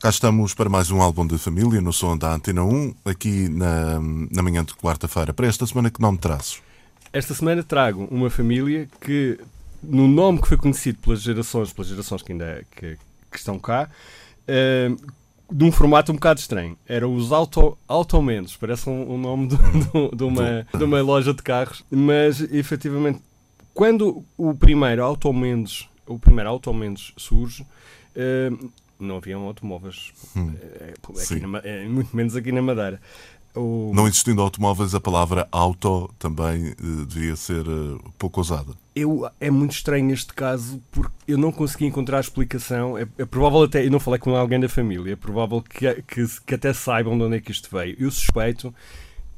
Cá estamos para mais um álbum de família no som da Antena 1, aqui na, na manhã de quarta-feira. Para esta semana, que nome trazes? Esta semana trago uma família que, no nome que foi conhecido pelas gerações, pelas gerações que ainda que, que estão cá, uh, de um formato um bocado estranho. Era os Auto, Automendos, parece um, um nome de, de, de, uma, de uma loja de carros, mas efetivamente, quando o primeiro Automendos, o primeiro Automendos surge, uh, não haviam automóveis, hum, eh, aqui na, eh, muito menos aqui na Madeira. O... Não existindo automóveis, a palavra auto também uh, devia ser uh, pouco usada. Eu, é muito estranho este caso porque eu não consegui encontrar explicação. É, é provável até, eu não falei com alguém da família, é provável que, que, que até saibam de onde é que isto veio. Eu suspeito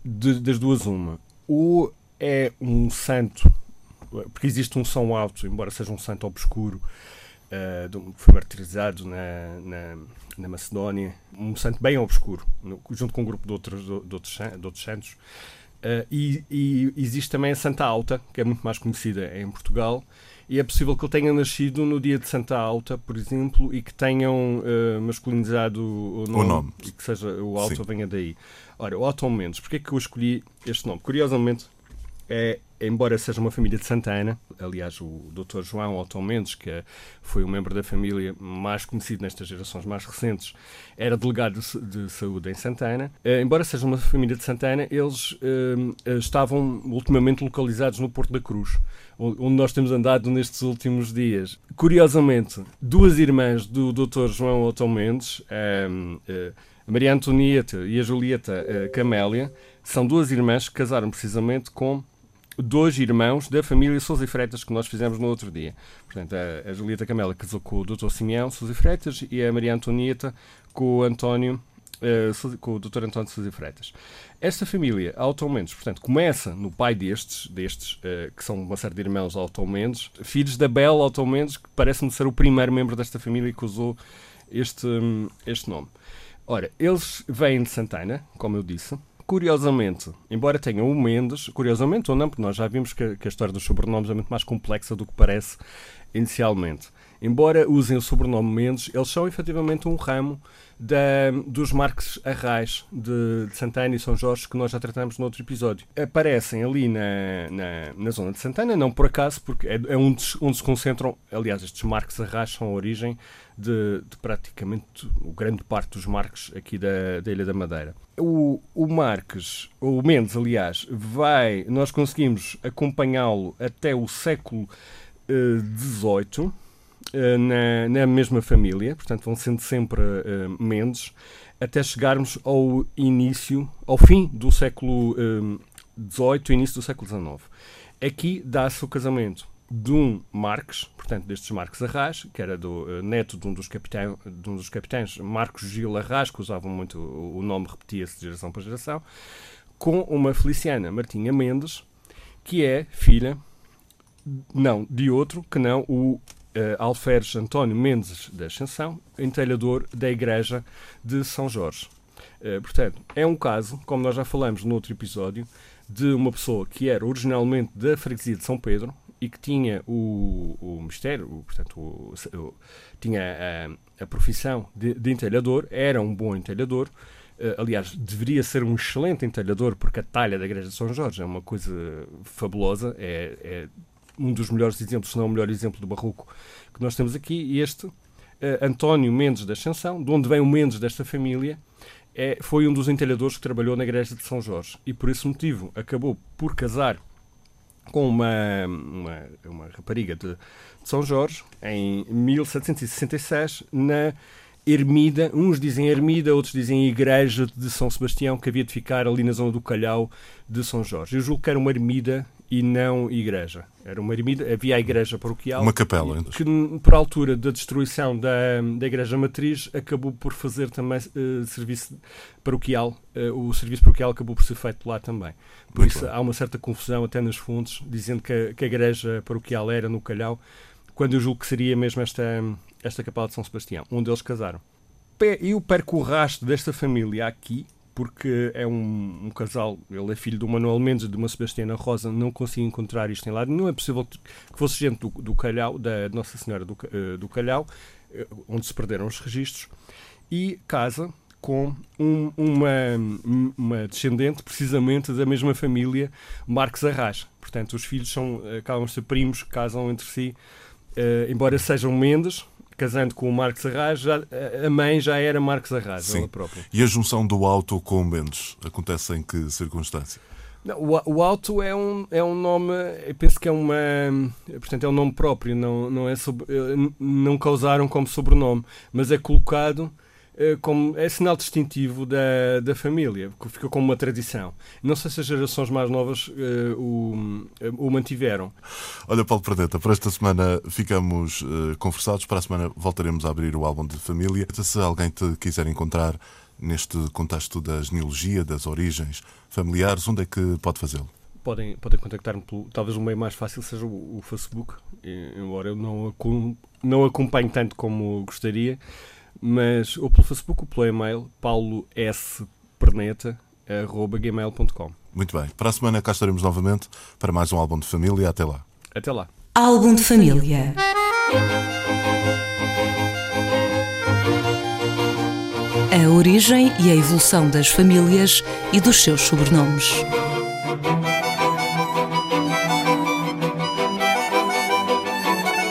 de, das duas uma. Ou é um santo, porque existe um som alto, embora seja um santo obscuro, uh, foi martirizado na, na, na, Macedónia, um santo bem obscuro, no, junto com um grupo de outros, de outros, de outros santos. Uh, e, e, existe também a Santa Alta, que é muito mais conhecida em Portugal, e é possível que ele tenha nascido no dia de Santa Alta, por exemplo, e que tenham uh, masculinizado o nome, o nome, e que seja o Alto Sim. venha daí. Ora, o Otto Mendes, porquê é que eu escolhi este nome? Curiosamente, é, embora seja uma família de Santana, aliás, o Dr. João Otto Mendes, que foi um membro da família mais conhecido nestas gerações mais recentes, era delegado de, de saúde em Santana. Eh, embora seja uma família de Santana, eles eh, estavam ultimamente localizados no Porto da Cruz, onde nós temos andado nestes últimos dias. Curiosamente, duas irmãs do Dr. João Otto Mendes, eh, a Maria Antonieta e a Julieta Camélia, são duas irmãs que casaram precisamente com dois irmãos da família Sousa e Freitas que nós fizemos no outro dia. Portanto, a, a Julieta Camela casou com o Dr. Simeão Sousa e Freitas e a Maria Antonieta com o António Uh, com o Dr. António Sousa Freitas. Esta família, Auto Mendes, portanto, começa no pai destes, destes uh, que são uma série de irmãos Auto Mendes, filhos da Bela Auto Mendes, que parece-me ser o primeiro membro desta família que usou este, um, este nome. Ora, eles vêm de Santana, como eu disse, Curiosamente, embora tenham o Mendes, curiosamente ou não, porque nós já vimos que, que a história dos sobrenomes é muito mais complexa do que parece inicialmente. Embora usem o sobrenome Mendes, eles são efetivamente um ramo da, dos Marques Arrais de, de, Santana e São Jorge que nós já tratamos no outro episódio. Aparecem ali na, na, na zona de Santana, não por acaso, porque é, é onde, onde se concentram, aliás, estes Marques Arrais são a origem de, de praticamente o grande parte dos Marques aqui da, da Ilha da Madeira. O, o Marques, o Mendes, aliás, vai, nós conseguimos acompanhá-lo até o século XVIII, uh, uh, na, na mesma família, portanto vão sendo sempre uh, Mendes, até chegarmos ao início, ao fim do século XVIII, uh, início do século XIX. Aqui dá-se o casamento de um Marques, portanto, destes Marques Arras, que era do uh, neto de um, dos capitães, de um dos capitães, Marcos Gil Arras, que usavam muito o, o nome, repetia-se de geração para geração, com uma Feliciana Martinha Mendes, que é filha, não, de outro, que não o uh, Alferes António Mendes da Ascensão, entalhador da Igreja de São Jorge. Uh, portanto, é um caso, como nós já falamos no outro episódio, de uma pessoa que era originalmente da freguesia de São Pedro, e que tinha o, o mistério, o, portanto, o, o, tinha a, a profissão de, de, entalhador, era um bom entalhador. Uh, aliás, deveria ser um excelente entalhador, porque a talha da Igreja de São Jorge é uma coisa fabulosa, é, é um dos melhores exemplos, se não o melhor exemplo do barroco que nós temos aqui. Este, uh, António Mendes da Ascensão, de onde vem o Mendes desta família, é, foi um dos entalhadores que trabalhou na Igreja de São Jorge. E por esse motivo acabou por casar com uma, uma, uma rapariga de, de, São Jorge, em 1766, na Ermida, uns dizem Ermida, outros dizem Igreja de São Sebastião, que havia de ficar ali na zona do Calhau de São Jorge. Eu julgo que era uma ermida e não igreja. Era uma ermida, havia a igreja paroquial. Uma capela. Que, por altura da destruição da, da igreja matriz, acabou por fazer também uh, serviço paroquial. Uh, o serviço paroquial acabou por ser feito lá também. Por Muito isso bem. há uma certa confusão até nas fontes, dizendo que a, que a igreja paroquial era no Calhau, quando eu julgo que seria mesmo esta, esta capela de São Sebastião, onde eles casaram. Eu perco o rastro desta família aqui, porque é um, um, casal, ele é filho do Manuel Mendes e de uma Sebastiana Rosa, não consigo encontrar isto em lado não é possível que fosse gente do, do Calhau, da Nossa Senhora do, uh, do Calhau, uh, onde se perderam os registros, e casa com um, uma, uma descendente precisamente da mesma família, Marques Arras. Portanto, os filhos são, acabam de ser primos, casam entre si, uh, embora sejam Mendes, casando com o Marcos Arras, já, a mãe já era Marcos Arras, Sim. ela própria. E a junção do Alto com o Mendes acontece em que circunstância? Não, o, o Alto é um, é um nome, eu penso que é uma. Portanto, é um nome próprio, não, não, é sobre, eh, não causaram como sobrenome, mas é colocado como é sinal distintivo da, da família, que fica como uma tradição. Não sei se as gerações mais novas uh, o, o mantiveram. Olha, Paulo Pradeta, para esta semana ficamos uh, conversados. Para a semana voltaremos a abrir o álbum de família. Se alguém te quiser encontrar neste contexto da genealogia, das origens familiares, onde é que pode fazê-lo? Podem, podem contactar-me pelo. Talvez o meio mais fácil seja o, o Facebook, embora eu não, não acompanhe tanto como gostaria mas ou pelo Facebook ou pelo e-mail paulosPerneta.gmail.com Muito bem. Para a semana cá estaremos novamente para mais um álbum de família. Até lá. Até lá. Álbum de família. A origem e a evolução das famílias e dos seus sobrenomes.